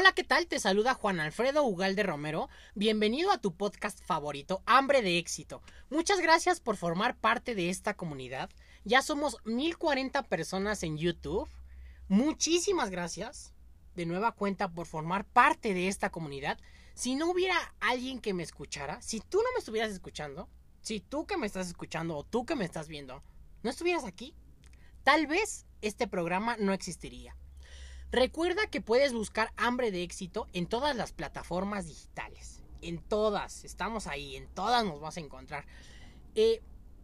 Hola, ¿qué tal? Te saluda Juan Alfredo Ugalde Romero. Bienvenido a tu podcast favorito, Hambre de Éxito. Muchas gracias por formar parte de esta comunidad. Ya somos 1040 personas en YouTube. Muchísimas gracias de nueva cuenta por formar parte de esta comunidad. Si no hubiera alguien que me escuchara, si tú no me estuvieras escuchando, si tú que me estás escuchando o tú que me estás viendo, no estuvieras aquí, tal vez este programa no existiría. Recuerda que puedes buscar Hambre de Éxito en todas las plataformas digitales. En todas, estamos ahí, en todas nos vas a encontrar. Eh,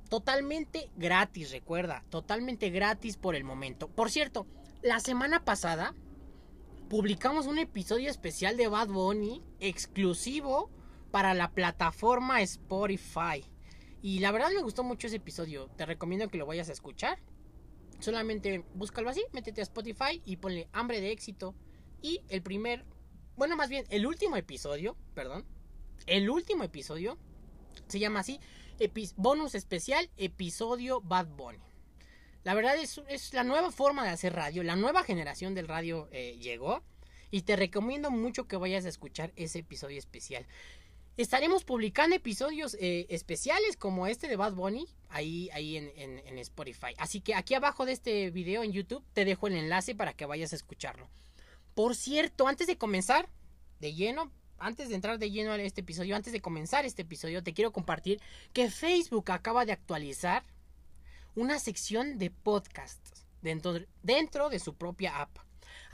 totalmente gratis, recuerda, totalmente gratis por el momento. Por cierto, la semana pasada publicamos un episodio especial de Bad Bunny exclusivo para la plataforma Spotify. Y la verdad me gustó mucho ese episodio. Te recomiendo que lo vayas a escuchar. Solamente búscalo así, métete a Spotify y ponle hambre de éxito. Y el primer, bueno, más bien, el último episodio, perdón. El último episodio se llama así, bonus especial, episodio Bad Bunny. La verdad es, es, la nueva forma de hacer radio, la nueva generación del radio eh, llegó. Y te recomiendo mucho que vayas a escuchar ese episodio especial. Estaremos publicando episodios eh, especiales como este de Bad Bunny ahí, ahí en, en, Spotify. Así que aquí abajo de este video en YouTube te dejo el enlace para que vayas a escucharlo. Por cierto, antes de comenzar de lleno, antes de entrar de lleno a este episodio, antes de comenzar este episodio, te quiero compartir que Facebook acaba de actualizar una sección de podcasts dentro, dentro de su propia app.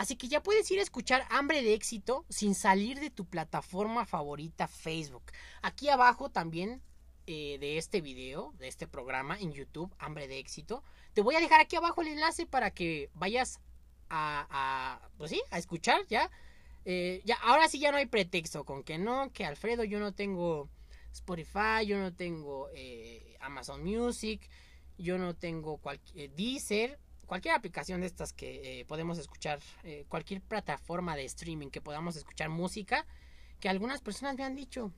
Así que ya puedes ir a escuchar Hambre de Éxito sin salir de tu plataforma favorita Facebook. Aquí abajo también eh, de este video, de este programa en YouTube, Hambre de Éxito, te voy a dejar aquí abajo el enlace para que vayas a, pues sí, a escuchar ya. Eh, ya. Ahora sí ya no hay pretexto con que no, que Alfredo yo no tengo Spotify, yo no tengo eh, Amazon Music, yo no tengo cualquier Deezer cualquier aplicación de estas que eh, podemos escuchar, eh, cualquier plataforma de streaming que podamos escuchar música, que algunas personas me han dicho,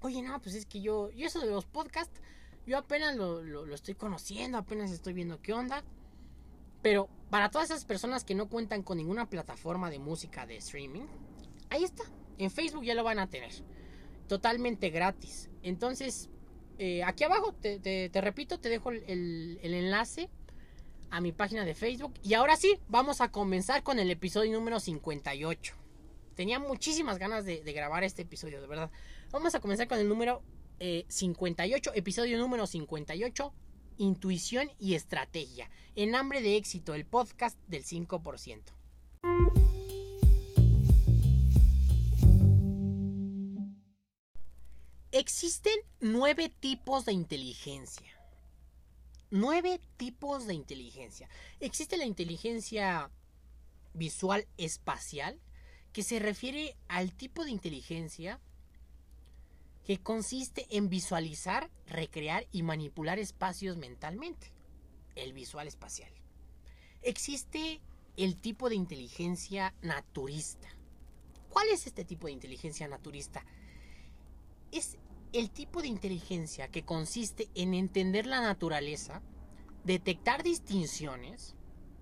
oye, no, pues es que yo, y eso de los podcasts, yo apenas lo, lo, estoy conociendo, apenas estoy viendo qué onda. Pero para todas esas personas que no cuentan con ninguna plataforma de música de streaming, ahí está. En Facebook ya lo van a tener. Totalmente gratis. Entonces, eh, aquí abajo, te, te, repito, te dejo el, el enlace a mi página de Facebook. Y ahora sí, vamos a comenzar con el episodio número 58. Tenía muchísimas ganas de, grabar este episodio, de verdad. Vamos a comenzar con el número 58, eh, episodio número 58, Intuición y Estrategia. En hambre de éxito, el podcast del 5%. Existen nueve tipos de inteligencia nueve tipos de inteligencia. Existe la inteligencia visual espacial, que se refiere al tipo de inteligencia que consiste en visualizar, recrear y manipular espacios mentalmente. El visual espacial. Existe el tipo de inteligencia naturista. ¿Cuál es este tipo de inteligencia naturista? Es el tipo de inteligencia que consiste en entender la naturaleza, detectar distinciones,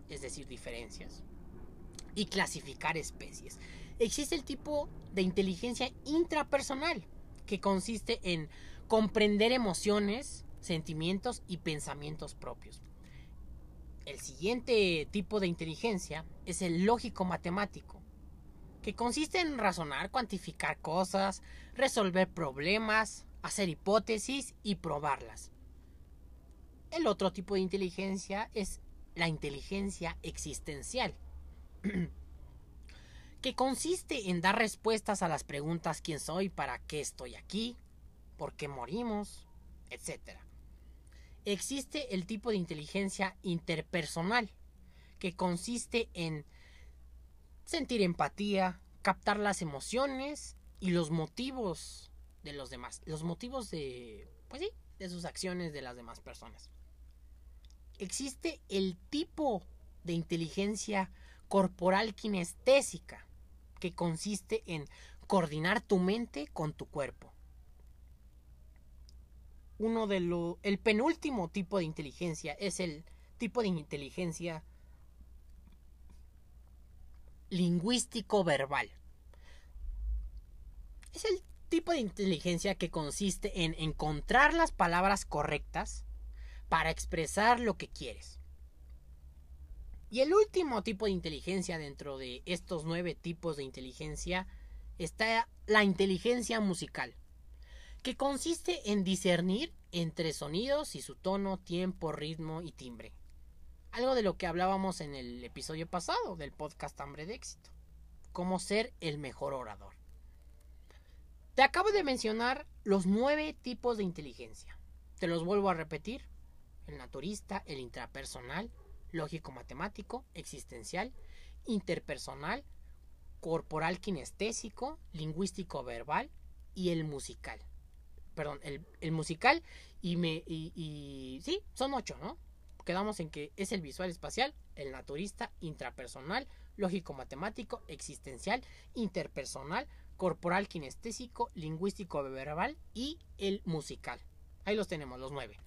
es decir, diferencias, y clasificar especies. Existe el tipo de inteligencia intrapersonal, que consiste en comprender emociones, sentimientos y pensamientos propios. El siguiente tipo de inteligencia es el lógico matemático, que consiste en razonar, cuantificar cosas, resolver problemas, hacer hipótesis y probarlas. El otro tipo de inteligencia es la inteligencia existencial, que consiste en dar respuestas a las preguntas quién soy, para qué estoy aquí, por qué morimos, etc. Existe el tipo de inteligencia interpersonal, que consiste en sentir empatía, captar las emociones y los motivos de los demás, los motivos de, pues sí, de sus acciones de las demás personas. Existe el tipo de inteligencia corporal kinestésica, que consiste en coordinar tu mente con tu cuerpo. Uno de lo, el penúltimo tipo de inteligencia es el tipo de inteligencia lingüístico verbal, Es el tipo de inteligencia que consiste en encontrar las palabras correctas para expresar lo que quieres. Y el último tipo de inteligencia dentro de estos nueve tipos de inteligencia está la inteligencia musical, que consiste en discernir entre sonidos y su tono, tiempo, ritmo y timbre. Algo de lo que hablábamos en el episodio pasado del podcast Hambre de Éxito. Cómo ser el mejor orador. Te acabo de mencionar los nueve tipos de inteligencia. Te los vuelvo a repetir. El naturista, el intrapersonal, lógico-matemático, existencial, interpersonal, corporal kinestésico, lingüístico verbal y el musical. Perdón, el, musical y me. Y, sí, son ocho, ¿no? Quedamos en que es el visual espacial, el naturista, intrapersonal, lógico matemático, existencial, interpersonal, corporal kinestésico, lingüístico verbal y el musical. Ahí los tenemos, los nueve.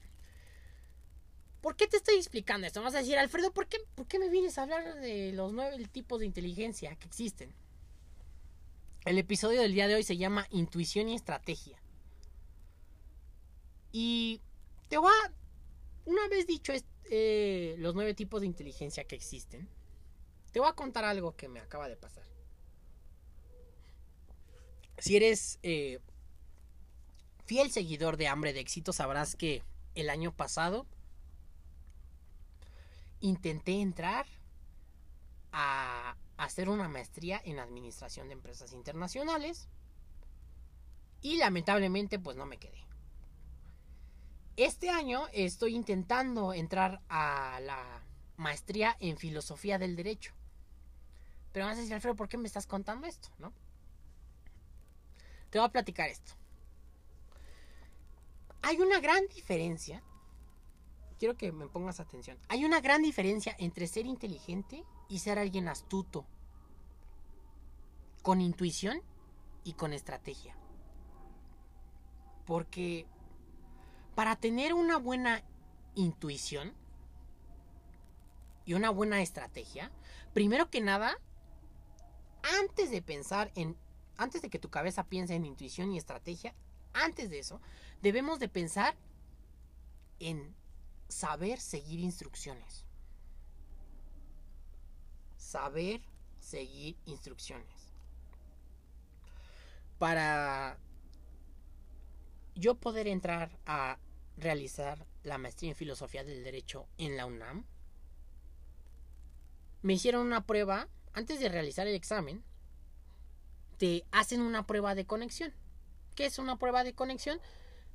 ¿Por qué te estoy explicando esto? Vas a decir, Alfredo, ¿por qué, ¿por qué me vienes a hablar de los nueve tipos de inteligencia que existen? El episodio del día de hoy se llama Intuición y Estrategia. Y te voy a... Una vez dicho eh, los nueve tipos de inteligencia que existen, te voy a contar algo que me acaba de pasar. Si eres eh, fiel seguidor de Hambre de Éxito, sabrás que el año pasado intenté entrar a hacer una maestría en administración de empresas internacionales y lamentablemente pues no me quedé. Este año estoy intentando entrar a la maestría en filosofía del derecho. Pero vas a decir, Alfredo, ¿por qué me estás contando esto? ¿No? Te voy a platicar esto. Hay una gran diferencia. Quiero que me pongas atención. Hay una gran diferencia entre ser inteligente y ser alguien astuto, con intuición y con estrategia. Porque para tener una buena intuición y una buena estrategia, primero que nada, antes de pensar en, antes de que tu cabeza piense en intuición y estrategia, antes de eso, debemos de pensar en saber seguir instrucciones saber seguir instrucciones. Para yo poder entrar a realizar la maestría en filosofía del derecho en la UNAM, me hicieron una prueba, antes de realizar el examen, te hacen una prueba de conexión. ¿Qué es una prueba de conexión?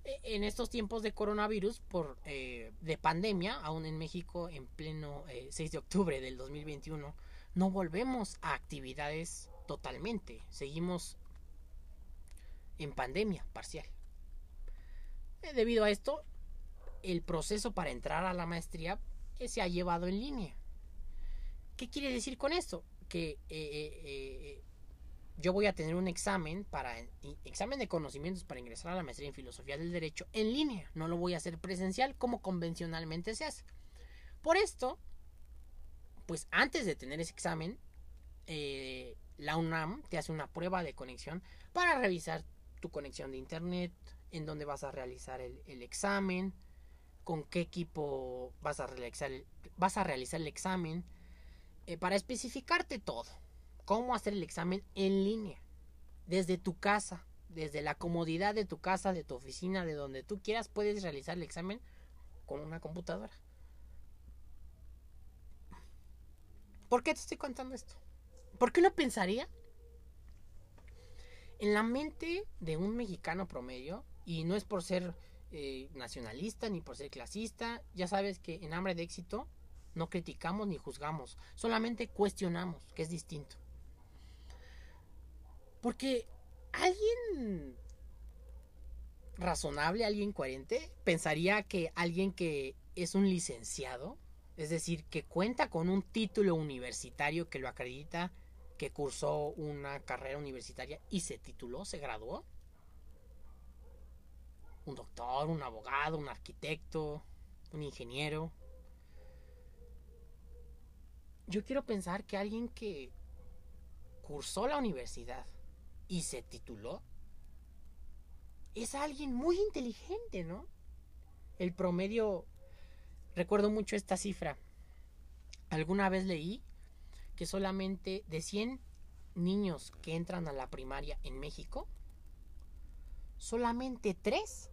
E, en estos tiempos de coronavirus, por, eh, de pandemia, aún en México, en pleno 6 eh, de octubre del 2021, no volvemos a actividades totalmente. Seguimos en pandemia parcial. Eh, debido a esto, el proceso para entrar a la maestría eh, se ha llevado en línea. ¿Qué quiere decir con esto? Que eh, yo voy a tener un examen para examen de conocimientos para ingresar a la maestría en filosofía del derecho en línea. No lo voy a hacer presencial como convencionalmente se hace. Por esto, pues antes de tener ese examen, la UNAM te hace una prueba de conexión para revisar tu conexión de internet, en dónde vas a realizar el, examen, con qué equipo vas a realizar el, vas a realizar el examen, eh, para especificarte todo, cómo hacer el examen en línea, desde tu casa, desde la comodidad de tu casa, de tu oficina, de donde tú quieras, puedes realizar el examen con una computadora. ¿Por qué te estoy contando esto? ¿Por qué uno pensaría en la mente de un mexicano promedio, y no es por ser eh, nacionalista ni por ser clasista, ya sabes que en hambre de éxito no criticamos ni juzgamos, solamente cuestionamos, que es distinto. Porque alguien razonable, alguien coherente, pensaría que alguien que es un licenciado es decir, que cuenta con un título universitario que lo acredita que cursó una carrera universitaria y se tituló, se graduó. Un doctor, un abogado, un arquitecto, un ingeniero. Yo quiero pensar que alguien que cursó la universidad y se tituló es alguien muy inteligente, ¿no? El promedio, recuerdo mucho esta cifra. Alguna vez leí que solamente de 100 niños que entran a la primaria en México, solamente 3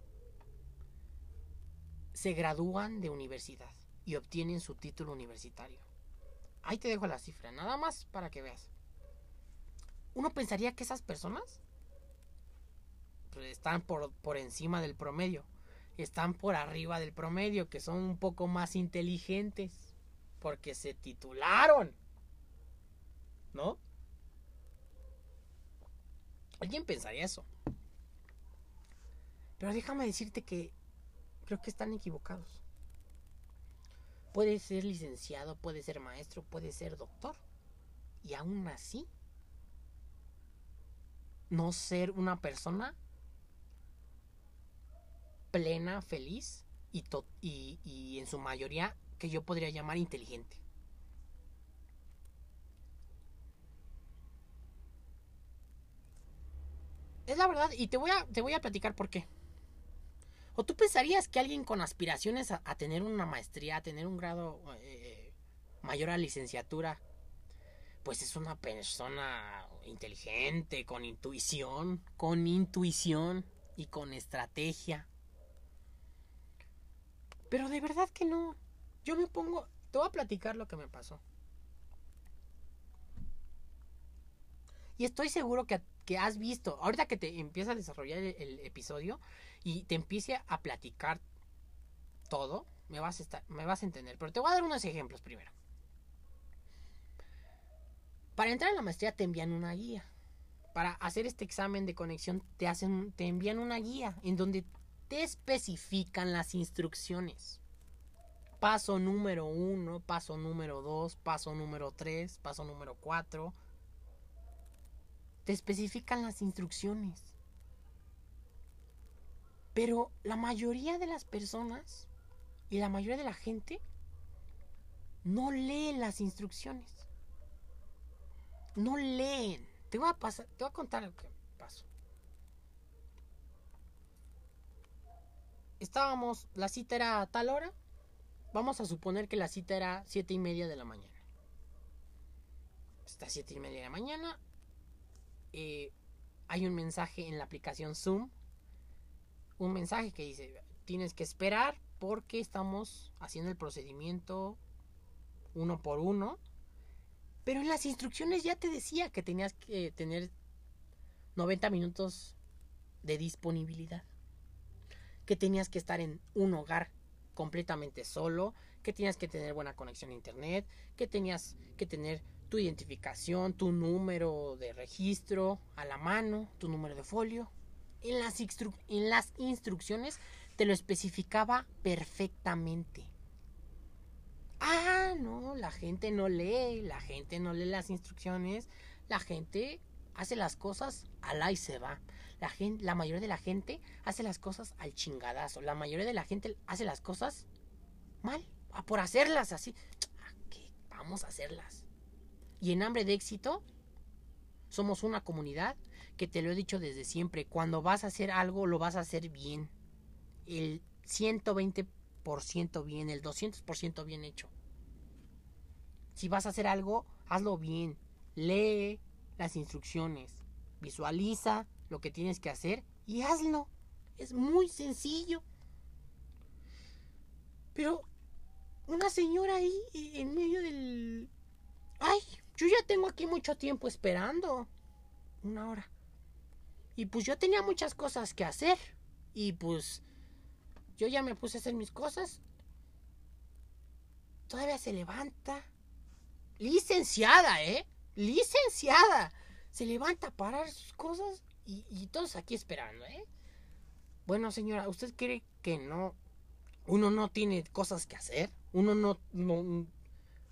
se gradúan de universidad y obtienen su título universitario. Ahí te dejo la cifra, nada más para que veas. Uno pensaría que esas personas pues, están por, por encima del promedio, están por arriba del promedio, que son un poco más inteligentes, porque se titularon. ¿No? Alguien pensaría eso. Pero déjame decirte que creo que están equivocados. Puede ser licenciado, puede ser maestro, puede ser doctor. Y aún así, no ser una persona plena, feliz y, y en su mayoría que yo podría llamar inteligente. Es la verdad, y te voy a, te voy a platicar por qué. ¿O tú pensarías que alguien con aspiraciones a, tener una maestría, a tener un grado eh, mayor a licenciatura, pues es una persona inteligente, con intuición, con intuición y con estrategia? Pero de verdad que no. Yo me pongo, te voy a platicar lo que me pasó. Y estoy seguro que, que has visto, ahorita que te empieza a desarrollar el episodio, y te empiece a platicar todo, me vas a, estar, me vas a entender. Pero te voy a dar unos ejemplos primero. Para entrar a la maestría te envían una guía. Para hacer este examen de conexión te, hacen, te envían una guía en donde te especifican las instrucciones. Paso número uno, paso número dos, paso número tres, paso número cuatro. Te especifican las instrucciones. Pero la mayoría de las personas y la mayoría de la gente no leen las instrucciones. No leen. Te voy a pasar, te voy a contar lo que pasó. Estábamos, la cita era a tal hora. Vamos a suponer que la cita era siete y media de la mañana. Está siete y media de la mañana. Eh, hay un mensaje en la aplicación Zoom un mensaje que dice, tienes que esperar porque estamos haciendo el procedimiento uno por uno. Pero en las instrucciones ya te decía que tenías que tener 90 minutos de disponibilidad. Que tenías que estar en un hogar completamente solo, que tenías que tener buena conexión a internet, que tenías que tener tu identificación, tu número de registro a la mano, tu número de folio, en las, instrucciones te lo especificaba perfectamente. Ah, no, la gente no lee, la gente no lee las instrucciones, la gente hace las cosas al y se va. La, gente, la mayoría de la gente hace las cosas al chingadazo. La mayoría de la gente hace las cosas mal, por hacerlas así. Ah, ¿Qué? Vamos a hacerlas. Y en hambre de éxito, somos una comunidad que te lo he dicho desde siempre, cuando vas a hacer algo lo vas a hacer bien. El 120% bien, el 200% bien hecho. Si vas a hacer algo, hazlo bien. Lee las instrucciones, visualiza lo que tienes que hacer y hazlo. Es muy sencillo. Pero una señora ahí en medio del... Ay, yo ya tengo aquí mucho tiempo esperando. Una hora. Y pues yo tenía muchas cosas que hacer. Y pues yo ya me puse a hacer mis cosas. Todavía se levanta. Licenciada, ¿eh? Licenciada. Se levanta a parar sus cosas y, todos aquí esperando, ¿eh? Bueno, señora, ¿usted cree que no? Uno no tiene cosas que hacer. Uno no, no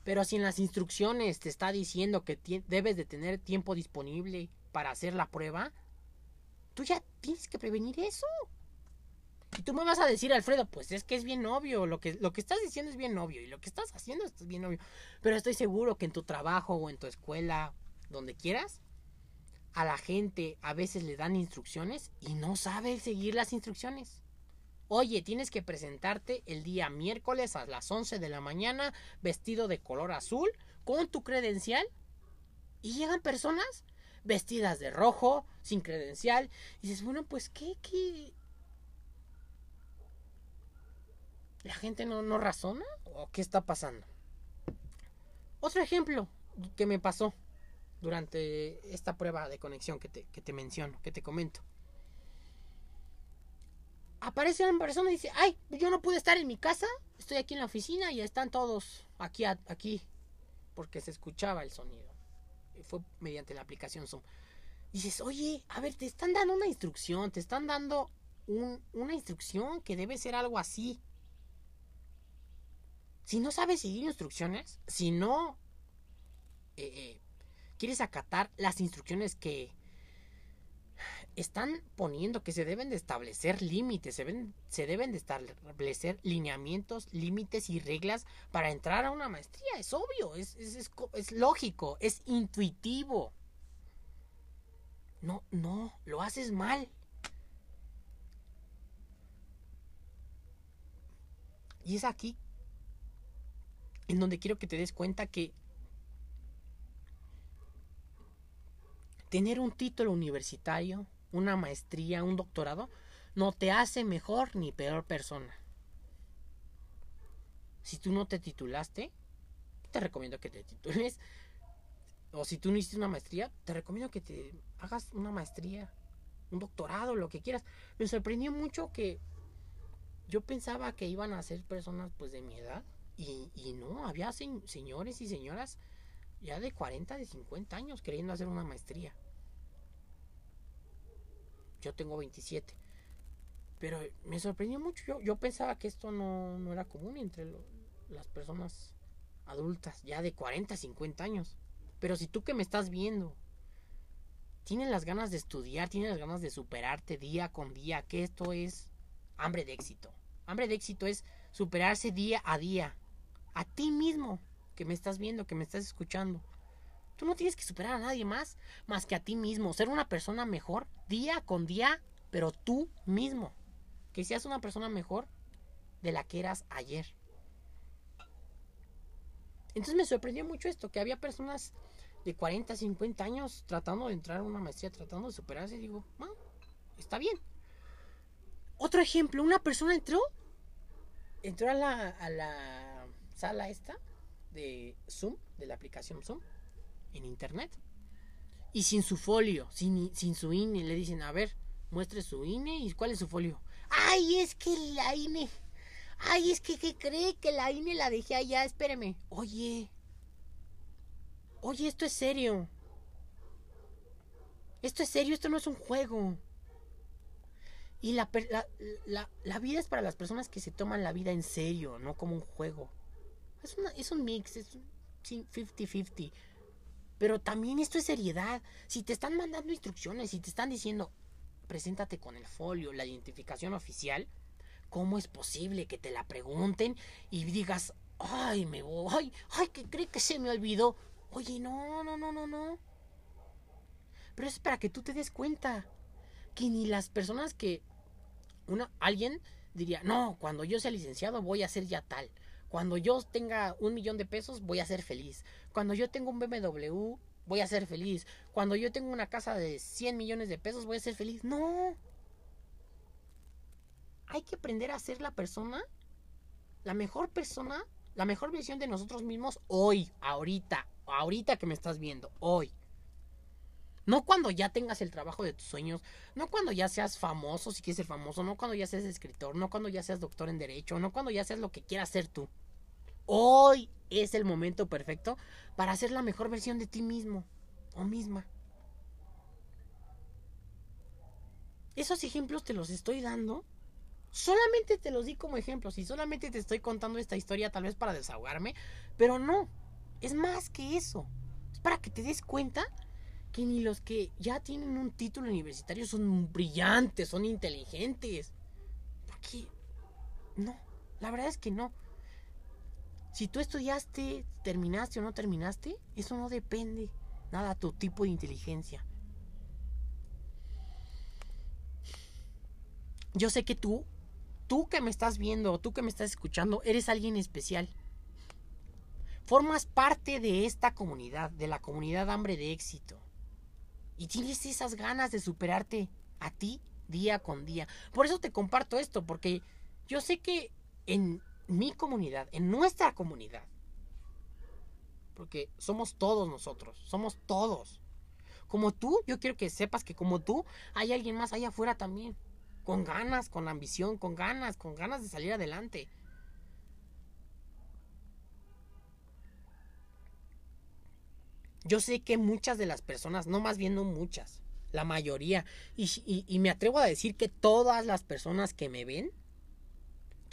pero si en las instrucciones te está diciendo que debes de tener tiempo disponible para hacer la prueba, Tú ya tienes que prevenir eso. Y tú me vas a decir, Alfredo, pues es que es bien obvio, lo que, lo que estás diciendo es bien obvio y lo que estás haciendo es bien obvio. Pero estoy seguro que en tu trabajo o en tu escuela, donde quieras, a la gente a veces le dan instrucciones y no sabe seguir las instrucciones. Oye, tienes que presentarte el día miércoles a las 11 de la mañana vestido de color azul con tu credencial. Y llegan personas vestidas de rojo, sin credencial. Y dices, bueno, pues qué, qué. ¿La gente no, no razona? ¿O qué está pasando? Otro ejemplo que me pasó durante esta prueba de conexión que te, que te menciono, que te comento. Aparece una persona y dice, ay, yo no pude estar en mi casa, estoy aquí en la oficina y están todos aquí, aquí, porque se escuchaba el sonido. Fue mediante la aplicación Zoom. Dices, oye, a ver, te están dando una instrucción, te están dando una instrucción que debe ser algo así. Si no sabes seguir instrucciones, si no eh, eh, quieres acatar las instrucciones que están poniendo que se deben de establecer límites, se, se deben de establecer lineamientos, límites y reglas para entrar a una maestría. Es obvio, es, es lógico, es intuitivo. No, no, lo haces mal. Y es aquí en donde quiero que te des cuenta que tener un título universitario, una maestría, un doctorado, no te hace mejor ni peor persona. Si tú no te titulaste, te recomiendo que te titules. O si tú no hiciste una maestría, te recomiendo que te hagas una maestría, un doctorado, lo que quieras. Me sorprendió mucho que yo pensaba que iban a ser personas pues de mi edad y, y no, había señores y señoras ya de 40, de 50 años queriendo hacer una maestría. Yo tengo 27. Pero me sorprendió mucho. Yo, yo pensaba que esto no, era común entre las personas adultas, ya de 40, 50 años. Pero si tú que me estás viendo, tienes las ganas de estudiar, tienes las ganas de superarte día con día, que esto es hambre de éxito. Hambre de éxito es superarse día a día. A ti mismo, que me estás viendo, que me estás escuchando. Tú no tienes que superar a nadie más, más que a ti mismo. Ser una persona mejor día con día, pero tú mismo. Que seas una persona mejor de la que eras ayer. Entonces me sorprendió mucho esto, que había personas de 40, 50 años tratando de entrar a una maestría, tratando de superarse. Y digo, ah, está bien. Otro ejemplo, una persona entró, entró a la, a la sala esta de Zoom, de la aplicación Zoom, en internet. Y sin su folio, sin, sin su INE, le dicen, a ver, muestre su INE y cuál es su folio. Ay, es que la INE. Ay, es que ¿qué cree que la INE la dejé allá? Espéreme. Oye. Oye, esto es serio. Esto es serio, esto no es un juego. Y la, la, la, vida es para las personas que se toman la vida en serio, no como un juego. Es, una, es un mix, es un 50-50. Pero también esto es seriedad. Si te están mandando instrucciones, si te están diciendo, preséntate con el folio, la identificación oficial, ¿cómo es posible que te la pregunten y digas, ay, me voy, ay, ay, que cree que se me olvidó? Oye, no, no, no, no, no. Pero es para que tú te des cuenta que ni las personas que una alguien diría, "No, cuando yo sea licenciado voy a ser ya tal." Cuando yo tenga un millón de pesos, voy a ser feliz. Cuando yo tenga un BMW, voy a ser feliz. Cuando yo tenga una casa de 100 millones de pesos, voy a ser feliz. No. Hay que aprender a ser la persona, la mejor persona, la mejor versión de nosotros mismos hoy, ahorita, ahorita que me estás viendo, hoy. No cuando ya tengas el trabajo de tus sueños, no cuando ya seas famoso, si quieres ser famoso, no cuando ya seas escritor, no cuando ya seas doctor en derecho, no cuando ya seas lo que quieras ser tú. Hoy es el momento perfecto para ser la mejor versión de ti mismo o misma. Esos ejemplos te los estoy dando. Solamente te los di como ejemplos y solamente te estoy contando esta historia tal vez para desahogarme, pero no, es más que eso. Es para que te des cuenta que ni los que ya tienen un título universitario son brillantes, son inteligentes. Porque no, la verdad es que no. Si tú estudiaste, terminaste o no terminaste, eso no depende nada tu tipo de inteligencia. Yo sé que tú, tú que me estás viendo, tú que me estás escuchando, eres alguien especial. Formas parte de esta comunidad, de la comunidad hambre de éxito. Y tienes esas ganas de superarte a ti día con día. Por eso te comparto esto, porque yo sé que en mi comunidad, en nuestra comunidad, porque somos todos nosotros, somos todos. Como tú, yo quiero que sepas que como tú, hay alguien más allá afuera también. Con ganas, con ambición, con ganas, con ganas de salir adelante. Yo sé que muchas de las personas, no más bien no muchas, la mayoría, y, me atrevo a decir que todas las personas que me ven,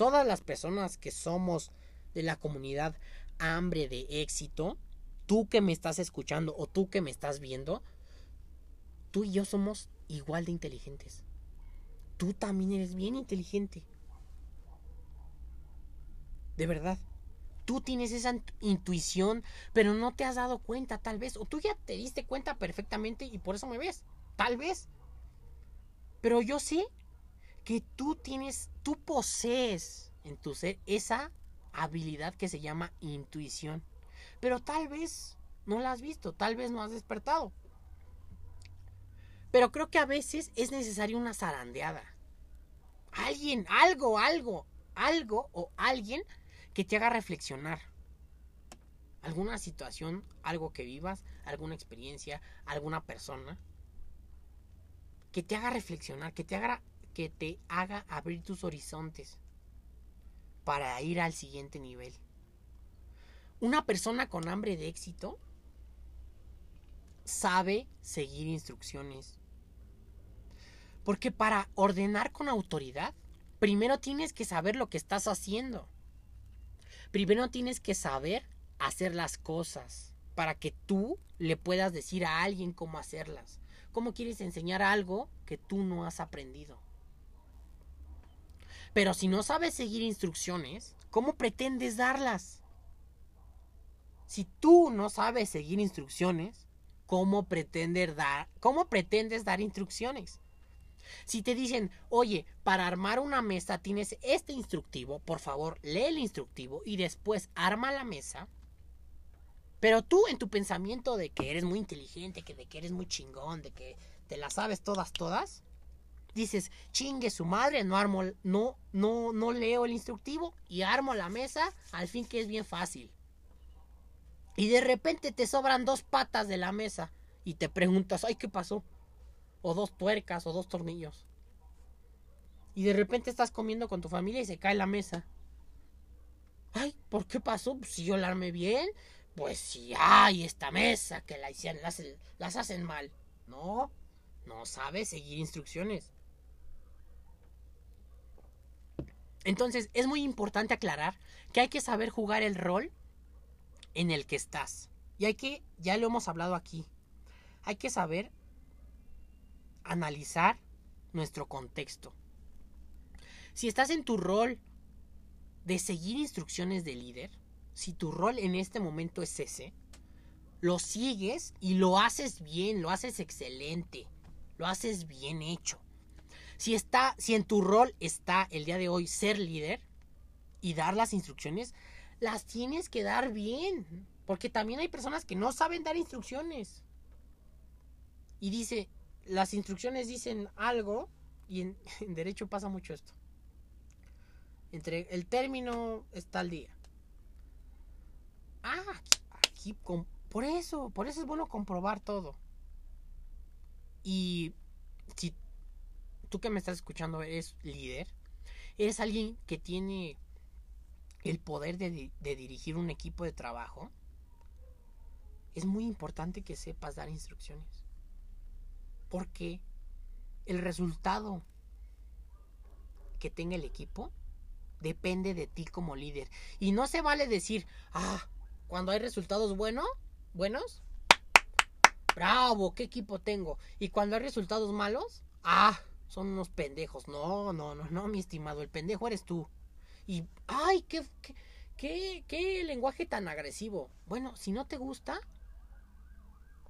todas las personas que somos de la comunidad hambre de éxito, tú que me estás escuchando o tú que me estás viendo, tú y yo somos igual de inteligentes. Tú también eres bien inteligente. De verdad. Tú tienes esa intuición, pero no te has dado cuenta tal vez. O tú ya te diste cuenta perfectamente y por eso me ves. Tal vez. Pero yo sé que tú tienes, tú posees en tu ser esa habilidad que se llama intuición. Pero tal vez no la has visto, tal vez no has despertado. Pero creo que a veces es necesaria una zarandeada. Alguien, algo, algo, algo o alguien que te haga reflexionar. Alguna situación, algo que vivas, alguna experiencia, alguna persona. Que te haga reflexionar, que te haga, que te haga abrir tus horizontes para ir al siguiente nivel. Una persona con hambre de éxito sabe seguir instrucciones. Porque para ordenar con autoridad, primero tienes que saber lo que estás haciendo. Primero tienes que saber hacer las cosas para que tú le puedas decir a alguien cómo hacerlas. ¿Cómo quieres enseñar algo que tú no has aprendido? Pero si no sabes seguir instrucciones, ¿cómo pretendes darlas? Si tú no sabes seguir instrucciones, ¿cómo pretendes dar, cómo pretendes dar instrucciones? Si te dicen, oye, para armar una mesa tienes este instructivo, por favor, lee el instructivo y después arma la mesa. Pero tú en tu pensamiento de que eres muy inteligente, que de que eres muy chingón, de que te la sabes todas, todas, dices, chingue su madre, no armo, no, no, no leo el instructivo y armo la mesa, al fin que es bien fácil. Y de repente te sobran dos patas de la mesa y te preguntas, ay, ¿qué pasó? O dos tuercas o dos tornillos. Y de repente estás comiendo con tu familia y se cae la mesa. Ay, ¿por qué pasó? Pues si yo la armé bien, pues si hay esta mesa que la hicieron, las, las hacen mal. No, no sabes seguir instrucciones. Entonces es muy importante aclarar que hay que saber jugar el rol en el que estás. Y hay que, ya lo hemos hablado aquí, hay que saber analizar nuestro contexto. Si estás en tu rol de seguir instrucciones de líder, si tu rol en este momento es ese, lo sigues y lo haces bien, lo haces excelente, lo haces bien hecho. Si está, si en tu rol está el día de hoy ser líder y dar las instrucciones, las tienes que dar bien. Porque también hay personas que no saben dar instrucciones. Y dice, las instrucciones dicen algo, y en, derecho pasa mucho esto. Entre el término está el día. Ah, aquí, por eso, por eso es bueno comprobar todo. Y si tú que me estás escuchando eres líder, eres alguien que tiene el poder de, dirigir un equipo de trabajo, es muy importante que sepas dar instrucciones. Porque el resultado que tenga el equipo depende de ti como líder. Y no se vale decir, ah, cuando hay resultados buenos, buenos, bravo, qué equipo tengo. Y cuando hay resultados malos, ah, son unos pendejos. No, no, no, no, mi estimado, el pendejo eres tú. Y, ay, qué, qué, qué, lenguaje tan agresivo. Bueno, si no te gusta,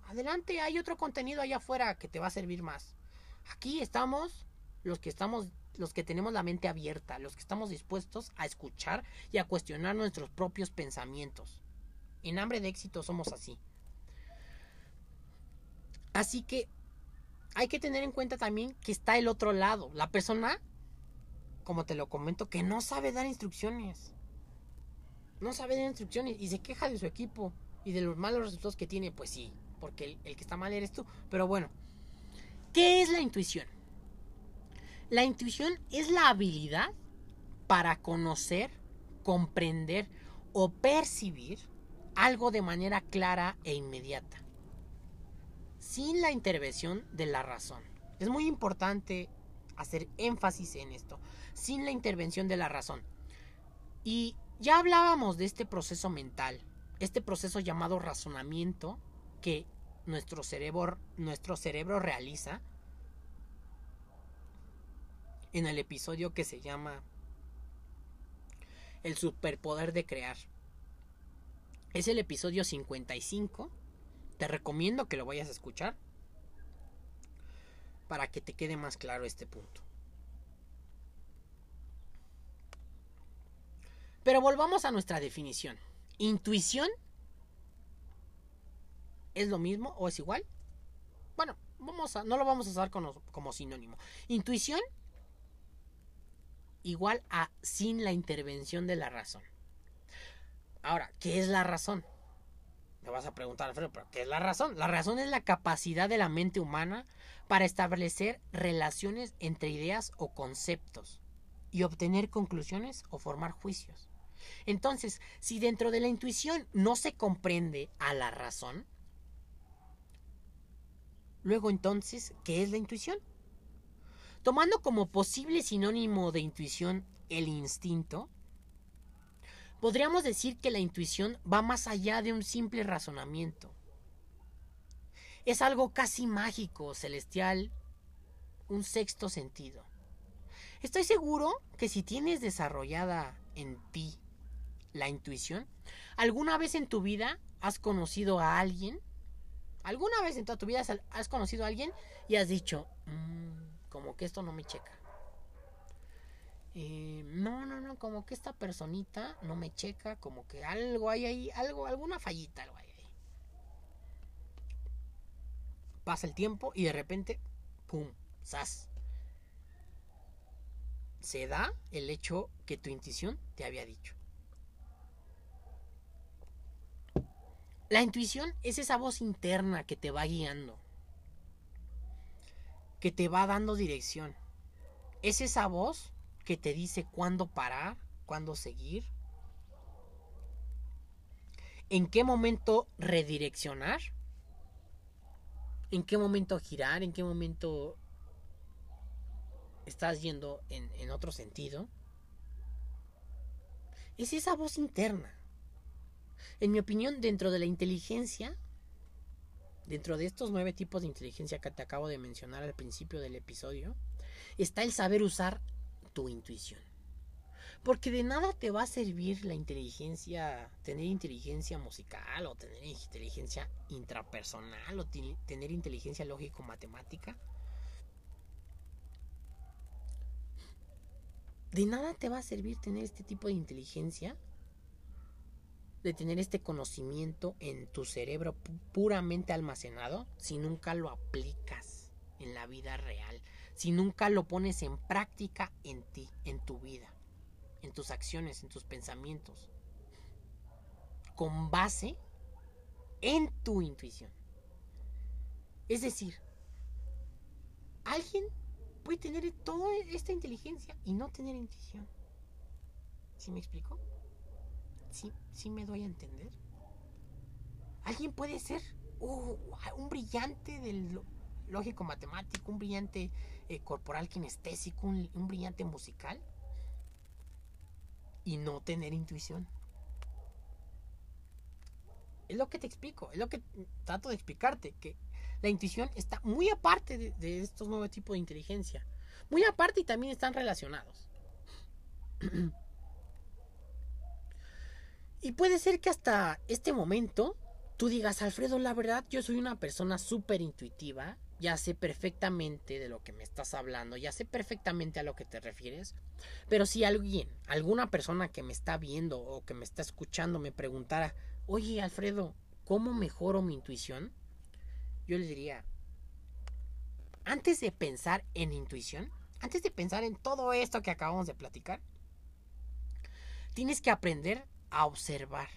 adelante, hay otro contenido allá afuera que te va a servir más. Aquí estamos los que estamos los que tenemos la mente abierta, los que estamos dispuestos a escuchar y a cuestionar nuestros propios pensamientos. En hambre de éxito somos así. Así que hay que tener en cuenta también que está el otro lado, la persona, como te lo comento, que no sabe dar instrucciones. No sabe dar instrucciones y se queja de su equipo y de los malos resultados que tiene. Pues sí, porque el, que está mal eres tú. Pero bueno, ¿qué es la intuición? La intuición es la habilidad para conocer, comprender o percibir algo de manera clara e inmediata sin la intervención de la razón. Es muy importante hacer énfasis en esto, sin la intervención de la razón. Y ya hablábamos de este proceso mental, este proceso llamado razonamiento que nuestro cerebro, nuestro cerebro realiza en el episodio que se llama El superpoder de crear. Es el episodio 55 te recomiendo que lo vayas a escuchar para que te quede más claro este punto. Pero volvamos a nuestra definición. Intuición es lo mismo o es igual. Bueno, vamos a, no lo vamos a usar como, como sinónimo. Intuición igual a sin la intervención de la razón. Ahora, ¿qué es la razón? Vas a preguntar, Alfredo, ¿pero qué es la razón? La razón es la capacidad de la mente humana para establecer relaciones entre ideas o conceptos y obtener conclusiones o formar juicios. Entonces, si dentro de la intuición no se comprende a la razón, luego entonces, ¿qué es la intuición? Tomando como posible sinónimo de intuición el instinto, Podríamos decir que la intuición va más allá de un simple razonamiento. Es algo casi mágico, celestial, un sexto sentido. Estoy seguro que si tienes desarrollada en ti la intuición, alguna vez en tu vida has conocido a alguien, alguna vez en toda tu vida has conocido a alguien y has dicho, mm, como que esto no me checa. Eh, no, no, no, como que esta personita no me checa, como que algo hay ahí, algo, alguna fallita, algo hay ahí. Pasa el tiempo y de repente, ¡pum! ¡Sas! Se da el hecho que tu intuición te había dicho. La intuición es esa voz interna que te va guiando, que te va dando dirección. Es esa voz que te dice cuándo parar, cuándo seguir, en qué momento redireccionar, en qué momento girar, en qué momento estás yendo en, otro sentido. Es esa voz interna. En mi opinión, dentro de la inteligencia, dentro de estos nueve tipos de inteligencia que te acabo de mencionar al principio del episodio, está el saber usar tu intuición. Porque de nada te va a servir la inteligencia, tener inteligencia musical o tener inteligencia intrapersonal o tener inteligencia lógico-matemática. De nada te va a servir tener este tipo de inteligencia, de tener este conocimiento en tu cerebro puramente almacenado si nunca lo aplicas en la vida real si nunca lo pones en práctica en ti, en tu vida, en tus acciones, en tus pensamientos, con base en tu intuición. Es decir, alguien puede tener toda esta inteligencia y no tener intuición. ¿Sí me explico? ¿Sí, sí me doy a entender? Alguien puede ser uh, un brillante del lógico matemático, un brillante eh, corporal kinestésico, un, brillante musical y no tener intuición. Es lo que te explico, es lo que trato de explicarte, que la intuición está muy aparte de, de estos nuevos tipos de inteligencia. Muy aparte y también están relacionados. y puede ser que hasta este momento tú digas, Alfredo, la verdad, yo soy una persona súper intuitiva ya sé perfectamente de lo que me estás hablando, ya sé perfectamente a lo que te refieres, pero si alguien, alguna persona que me está viendo o que me está escuchando me preguntara, oye Alfredo, ¿cómo mejoro mi intuición? Yo le diría, antes de pensar en intuición, antes de pensar en todo esto que acabamos de platicar, tienes que aprender a observar,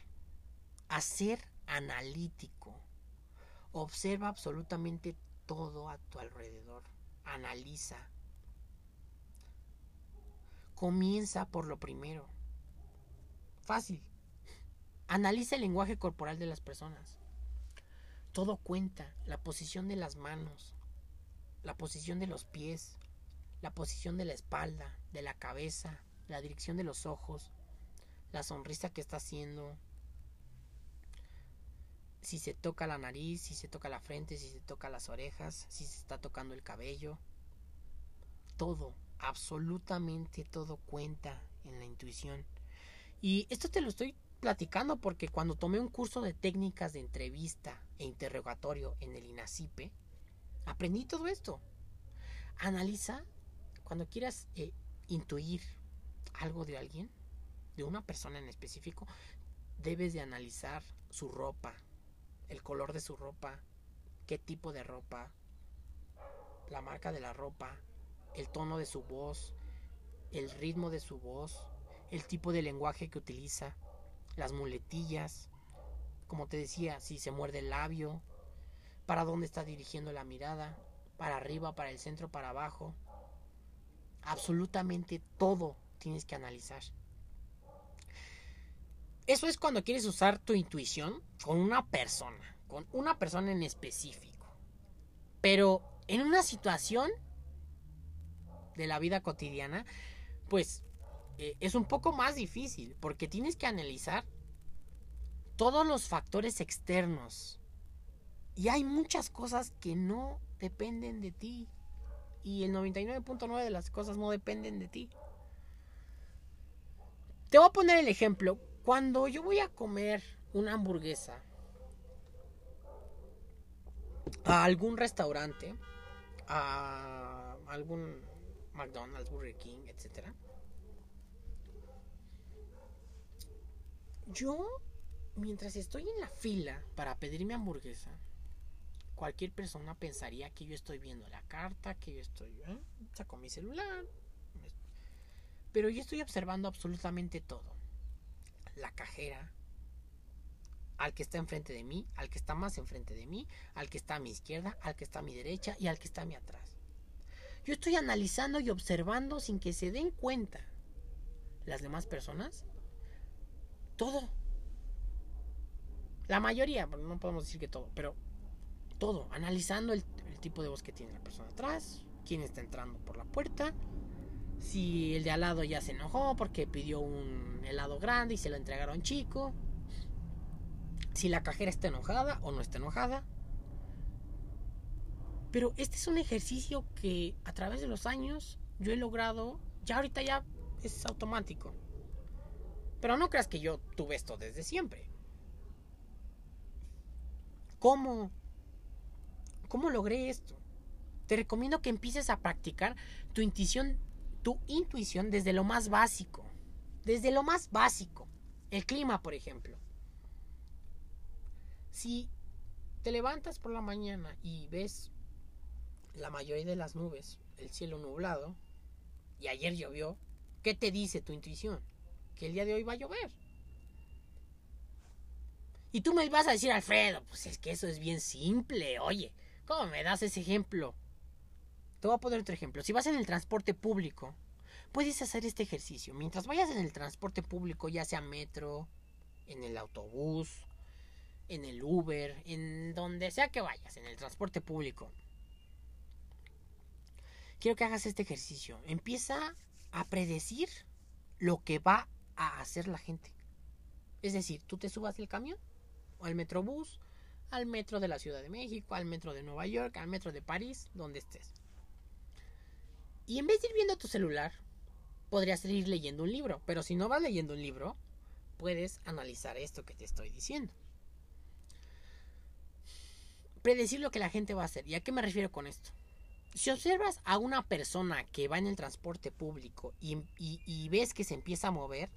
a ser analítico. Observa absolutamente todo a tu alrededor. Analiza. Comienza por lo primero. Fácil. Analiza el lenguaje corporal de las personas. Todo cuenta. La posición de las manos. La posición de los pies. La posición de la espalda. De la cabeza. La dirección de los ojos. La sonrisa que está haciendo si se toca la nariz, si se toca la frente, si se toca las orejas, si se está tocando el cabello. Todo, absolutamente todo cuenta en la intuición. Y esto te lo estoy platicando porque cuando tomé un curso de técnicas de entrevista e interrogatorio en el INACIPE, aprendí todo esto. Analiza cuando quieras eh, intuir algo de alguien, de una persona en específico, debes de analizar su ropa, el color de su ropa, qué tipo de ropa, la marca de la ropa, el tono de su voz, el ritmo de su voz, el tipo de lenguaje que utiliza, las muletillas, como te decía, si se muerde el labio, para dónde está dirigiendo la mirada, para arriba, para el centro, para abajo. Absolutamente todo tienes que analizar. Eso es cuando quieres usar tu intuición con una persona, con una persona en específico. Pero en una situación de la vida cotidiana, pues eh, es un poco más difícil porque tienes que analizar todos los factores externos. Y hay muchas cosas que no dependen de ti. Y el 99.9 de las cosas no dependen de ti. Te voy a poner el ejemplo. Cuando yo voy a comer una hamburguesa a algún restaurante, a algún McDonald's, Burger King, etc. Yo, mientras estoy en la fila para pedir mi hamburguesa, cualquier persona pensaría que yo estoy viendo la carta, que yo estoy... ¿eh? Saco mi celular. Pero yo estoy observando absolutamente todo la cajera, al que está enfrente de mí, al que está más enfrente de mí, al que está a mi izquierda, al que está a mi derecha y al que está a mi atrás. Yo estoy analizando y observando sin que se den cuenta las demás personas todo. La mayoría, no podemos decir que todo, pero todo, analizando el, el tipo de voz que tiene la persona atrás, quién está entrando por la puerta, si el de al lado ya se enojó porque pidió un helado grande y se lo entregaron chico. Si la cajera está enojada o no está enojada. Pero este es un ejercicio que a través de los años yo he logrado, ya ahorita ya es automático. Pero no creas que yo tuve esto desde siempre. ¿Cómo? ¿Cómo logré esto? Te recomiendo que empieces a practicar tu intuición tu intuición desde lo más básico. Desde lo más básico. El clima, por ejemplo. Si te levantas por la mañana y ves la mayoría de las nubes, el cielo nublado, y ayer llovió, ¿qué te dice tu intuición? Que el día de hoy va a llover. Y tú me vas a decir, Alfredo, pues es que eso es bien simple, oye, ¿cómo me das ese ejemplo? Te voy a poner otro ejemplo. Si vas en el transporte público, puedes hacer este ejercicio. Mientras vayas en el transporte público, ya sea metro, en el autobús, en el Uber, en donde sea que vayas, en el transporte público. Quiero que hagas este ejercicio. Empieza a predecir lo que va a hacer la gente. Es decir, tú te subas del camión o al metrobús, al metro de la Ciudad de México, al metro de Nueva York, al metro de París, donde estés. Y en vez de ir viendo tu celular, podrías ir leyendo un libro. Pero si no vas leyendo un libro, puedes analizar esto que te estoy diciendo. predecir lo que la gente va a hacer. ¿Y a qué me refiero con esto? Si observas a una persona que va en el transporte público y, y ves que se empieza a mover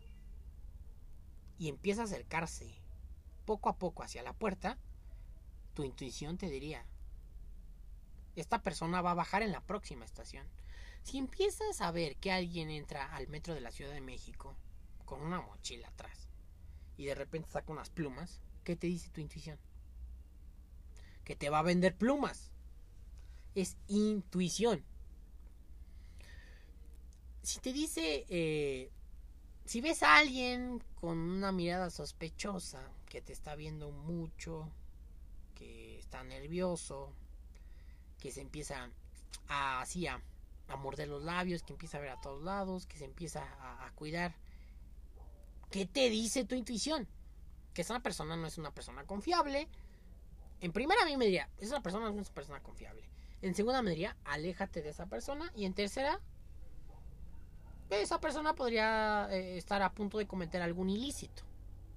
y empieza a acercarse poco a poco hacia la puerta, tu intuición te diría, esta persona va a bajar en la próxima estación. Si empiezas a ver que alguien entra al metro de la Ciudad de México con una mochila atrás y de repente saca unas plumas, ¿qué te dice tu intuición? Que te va a vender plumas. Es intuición. Si te dice, eh, si ves a alguien con una mirada sospechosa, que te está viendo mucho, que está nervioso, que se empieza a, así a, morder los labios, que empieza a ver a todos lados, que se empieza a, cuidar. ¿Qué te dice tu intuición? Que esa persona no es una persona confiable. En primera a mí me diría, esa persona no es una persona confiable. En segunda me diría, aléjate de esa persona. Y en tercera, esa persona podría eh, estar a punto de cometer algún ilícito,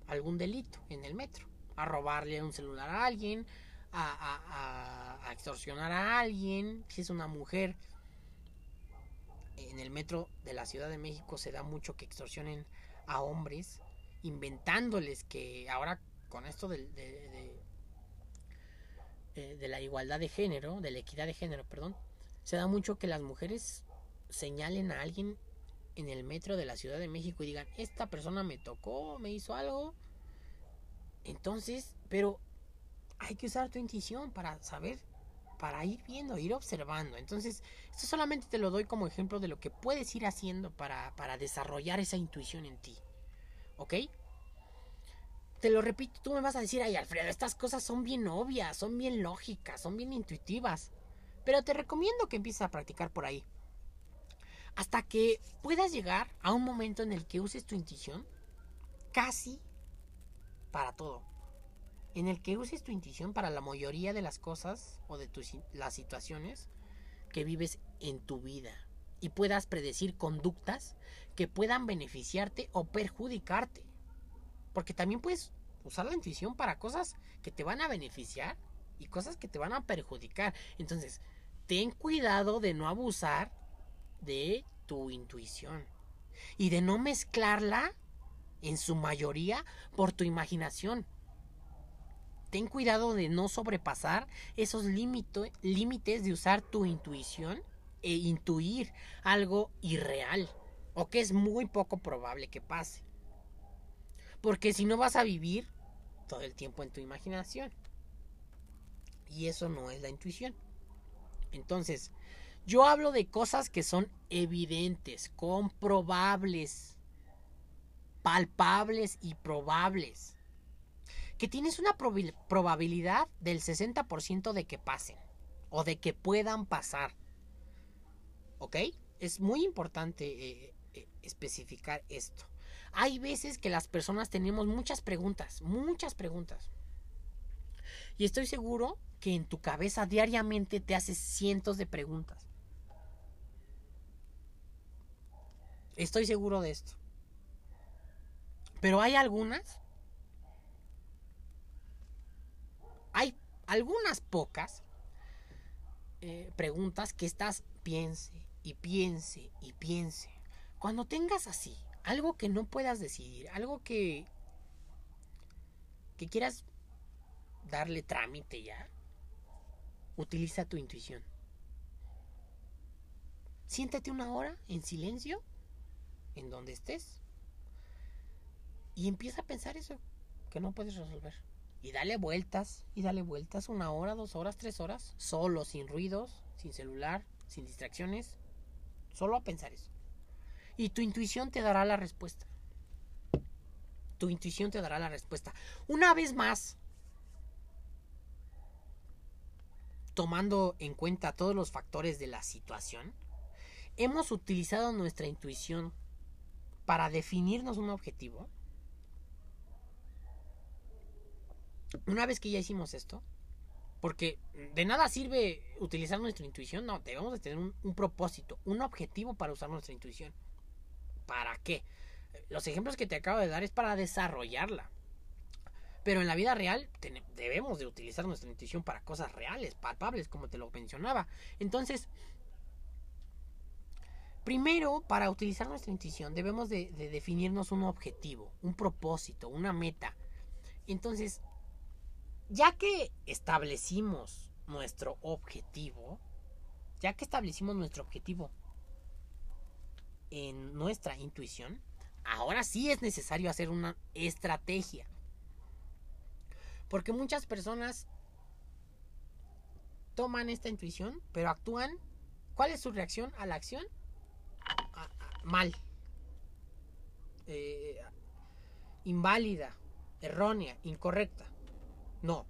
algún delito en el metro. A robarle un celular a alguien, a, extorsionar a alguien, si es una mujer. En el metro de la Ciudad de México se da mucho que extorsionen a hombres, inventándoles que ahora con esto eh, de, la igualdad de género, de la equidad de género, perdón, se da mucho que las mujeres señalen a alguien en el metro de la Ciudad de México y digan, esta persona me tocó, me hizo algo. Entonces, pero hay que usar tu intuición para saber, para ir viendo, ir observando. Entonces, esto solamente te lo doy como ejemplo de lo que puedes ir haciendo para, para desarrollar esa intuición en ti. ¿Ok? Te lo repito, tú me vas a decir, ay Alfredo, estas cosas son bien obvias, son bien lógicas, son bien intuitivas. Pero te recomiendo que empieces a practicar por ahí. Hasta que puedas llegar a un momento en el que uses tu intuición casi para todo en el que uses tu intuición para la mayoría de las cosas o de tus, las situaciones que vives en tu vida y puedas predecir conductas que puedan beneficiarte o perjudicarte. Porque también puedes usar la intuición para cosas que te van a beneficiar y cosas que te van a perjudicar. Entonces, ten cuidado de no abusar de tu intuición y de no mezclarla en su mayoría por tu imaginación ten cuidado de no sobrepasar esos límites de usar tu intuición e intuir algo irreal o que es muy poco probable que pase. Porque si no vas a vivir todo el tiempo en tu imaginación. Y eso no es la intuición. Entonces, yo hablo de cosas que son evidentes, comprobables, palpables y probables que tienes una probabilidad del 60% de que pasen o de que puedan pasar. ¿Ok? Es muy importante eh, eh, especificar esto. Hay veces que las personas tenemos muchas preguntas, muchas preguntas. Y estoy seguro que en tu cabeza diariamente te haces cientos de preguntas. Estoy seguro de esto. Pero hay algunas hay algunas pocas eh, preguntas que estás piense y piense y piense. Cuando tengas así, algo que no puedas decidir, algo que, que quieras darle trámite ya, utiliza tu intuición. Siéntate una hora en silencio, en donde estés, y empieza a pensar eso que no puedes resolver. Y dale vueltas, y dale vueltas una hora, dos horas, tres horas, solo, sin ruidos, sin celular, sin distracciones, solo a pensar eso. Y tu intuición te dará la respuesta. Tu intuición te dará la respuesta. Una vez más, tomando en cuenta todos los factores de la situación, hemos utilizado nuestra intuición para definirnos un objetivo Una vez que ya hicimos esto, porque de nada sirve utilizar nuestra intuición, no, debemos de tener un, propósito, un objetivo para usar nuestra intuición. ¿Para qué? Los ejemplos que te acabo de dar es para desarrollarla. Pero en la vida real debemos de utilizar nuestra intuición para cosas reales, palpables, como te lo mencionaba. Entonces, primero, para utilizar nuestra intuición debemos de, definirnos un objetivo, un propósito, una meta. Entonces, ya que establecimos nuestro objetivo, ya que establecimos nuestro objetivo en nuestra intuición, ahora sí es necesario hacer una estrategia. Porque muchas personas toman esta intuición, pero actúan. ¿Cuál es su reacción a la acción? mal. Eh, inválida, errónea, incorrecta. No.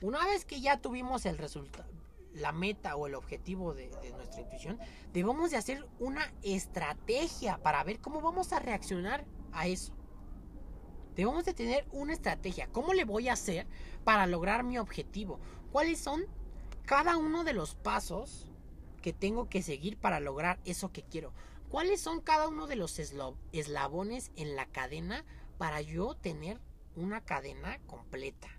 Una vez que ya tuvimos el resultado, la meta o el objetivo de, de, nuestra intuición, debemos de hacer una estrategia para ver cómo vamos a reaccionar a eso. Debemos de tener una estrategia. ¿Cómo le voy a hacer para lograr mi objetivo? ¿Cuáles son cada uno de los pasos que tengo que seguir para lograr eso que quiero? ¿Cuáles son cada uno de los eslabones en la cadena para yo tener una cadena completa?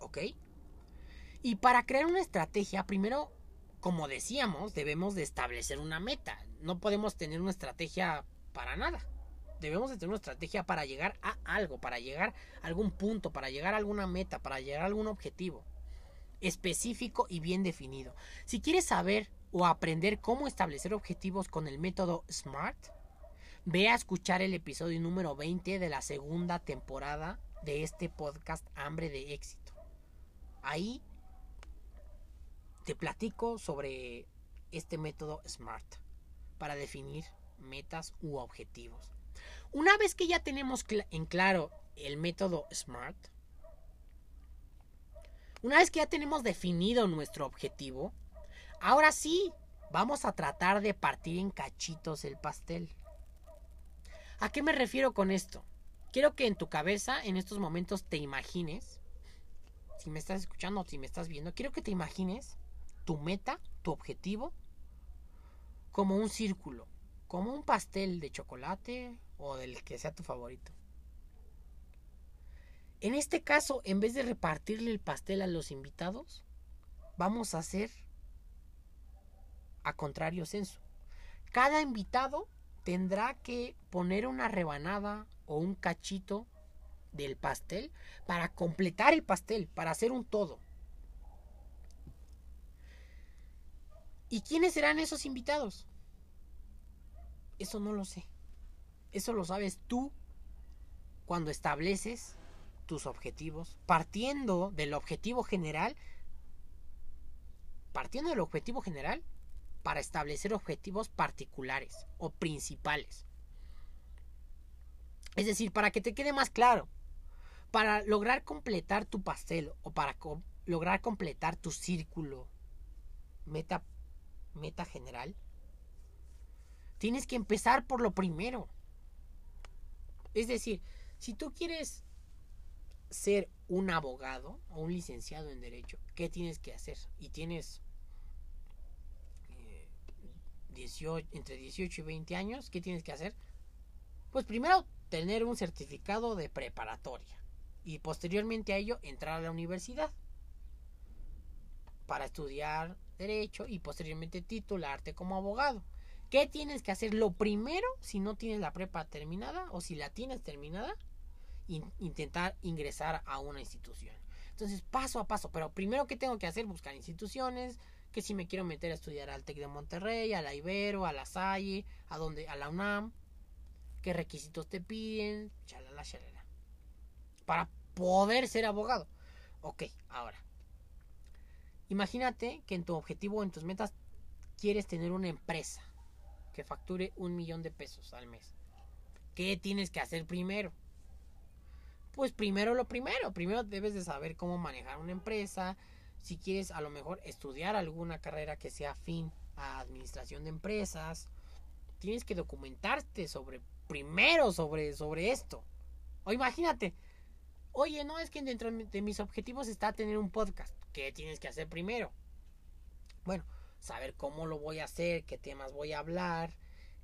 ¿Ok? Y para crear una estrategia, primero, como decíamos, debemos de establecer una meta. No podemos tener una estrategia para nada. Debemos de tener una estrategia para llegar a algo, para llegar a algún punto, para llegar a alguna meta, para llegar a algún objetivo específico y bien definido. Si quieres saber o aprender cómo establecer objetivos con el método SMART, ve a escuchar el episodio número 20 de la segunda temporada de este podcast Hambre de Éxito. Ahí te platico sobre este método SMART para definir metas u objetivos. Una vez que ya tenemos en claro el método SMART, una vez que ya tenemos definido nuestro objetivo, Ahora sí, vamos a tratar de partir en cachitos el pastel. ¿A qué me refiero con esto? Quiero que en tu cabeza en estos momentos te imagines, si me estás escuchando si me estás viendo, quiero que te imagines tu meta, tu objetivo, como un círculo, como un pastel de chocolate o del que sea tu favorito. En este caso, en vez de repartirle el pastel a los invitados, vamos a hacer a contrario censo. Cada invitado tendrá que poner una rebanada o un cachito del pastel para completar el pastel, para hacer un todo. ¿Y quiénes serán esos invitados? Eso no lo sé. Eso lo sabes tú cuando estableces tus objetivos, partiendo del objetivo general, partiendo del objetivo general para establecer objetivos particulares o principales. Es decir, para que te quede más claro, para lograr completar tu pastel o para lograr completar tu círculo meta, meta general, tienes que empezar por lo primero. Es decir, si tú quieres ser un abogado o un licenciado en derecho, ¿qué tienes que hacer? Y tienes entre 18 y 20 años, ¿qué tienes que hacer? Pues primero tener un certificado de preparatoria y posteriormente a ello entrar a la universidad para estudiar derecho y posteriormente titularte como abogado. ¿Qué tienes que hacer? Lo primero, si no tienes la prepa terminada o si la tienes terminada, intentar ingresar a una institución. Entonces, paso a paso, pero primero que tengo que hacer, buscar instituciones, que si me quiero meter a estudiar al TEC de Monterrey, a la Ibero, a la Salle, a donde, a la UNAM, qué requisitos te piden, chalala, chalala, para poder ser abogado. Ok, ahora, imagínate que en tu objetivo, en tus metas, quieres tener una empresa que facture un millón de pesos al mes. ¿Qué tienes que hacer primero? Pues primero lo primero, primero debes de saber cómo manejar una empresa, si quieres a lo mejor estudiar alguna carrera que sea afín a administración de empresas, tienes que documentarte sobre primero sobre, sobre esto. O imagínate, oye, no es que dentro de mis objetivos está tener un podcast. ¿Qué tienes que hacer primero? Bueno, saber cómo lo voy a hacer, qué temas voy a hablar,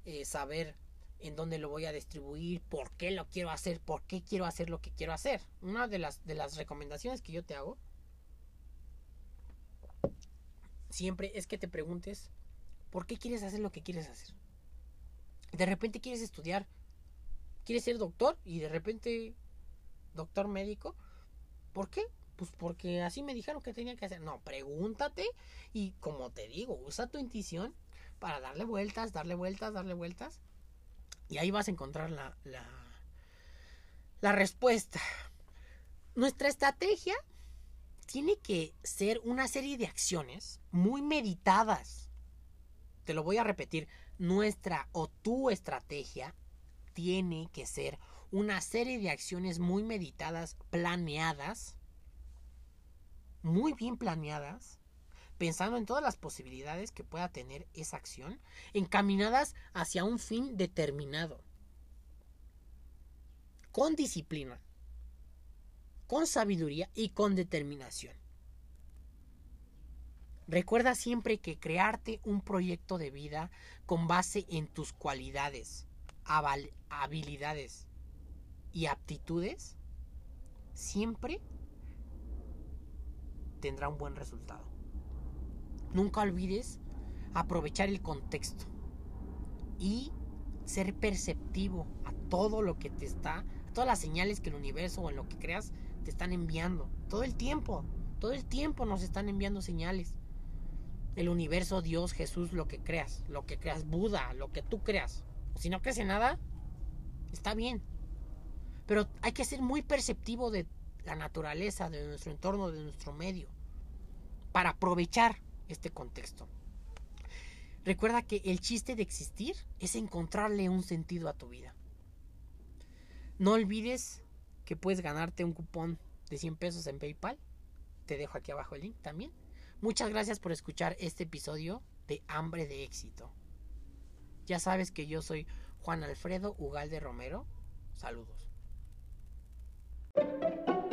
eh, saber en dónde lo voy a distribuir, por qué lo quiero hacer, por qué quiero hacer lo que quiero hacer. Una de las, de las recomendaciones que yo te hago siempre es que te preguntes por qué quieres hacer lo que quieres hacer. De repente quieres estudiar, quieres ser doctor y de repente doctor médico. ¿Por qué? Pues porque así me dijeron que tenía que hacer. No, pregúntate y como te digo, usa tu intuición para darle vueltas, darle vueltas, darle vueltas. Y ahí vas a encontrar la, la, la respuesta. Nuestra estrategia tiene que ser una serie de acciones muy meditadas. Te lo voy a repetir, nuestra o tu estrategia tiene que ser una serie de acciones muy meditadas, planeadas, muy bien planeadas, pensando en todas las posibilidades que pueda tener esa acción, encaminadas hacia un fin determinado, con disciplina, con sabiduría y con determinación. Recuerda siempre que crearte un proyecto de vida con base en tus cualidades, habilidades y aptitudes siempre tendrá un buen resultado. Nunca olvides aprovechar el contexto y ser perceptivo a todo lo que te está, a todas las señales que el universo o en lo que creas te están enviando. Todo el tiempo, todo el tiempo nos están enviando señales. El universo, Dios, Jesús, lo que creas, lo que creas, Buda, lo que tú creas. Si no crees en nada, está bien. Pero hay que ser muy perceptivo de la naturaleza, de nuestro entorno, de nuestro medio, para aprovechar este contexto. Recuerda que el chiste de existir es encontrarle un sentido a tu vida. No olvides que puedes ganarte un cupón de 100 pesos en PayPal. Te dejo aquí abajo el link también. Muchas gracias por escuchar este episodio de Hambre de Éxito. Ya sabes que yo soy Juan Alfredo Ugalde Romero. Saludos. Thank you.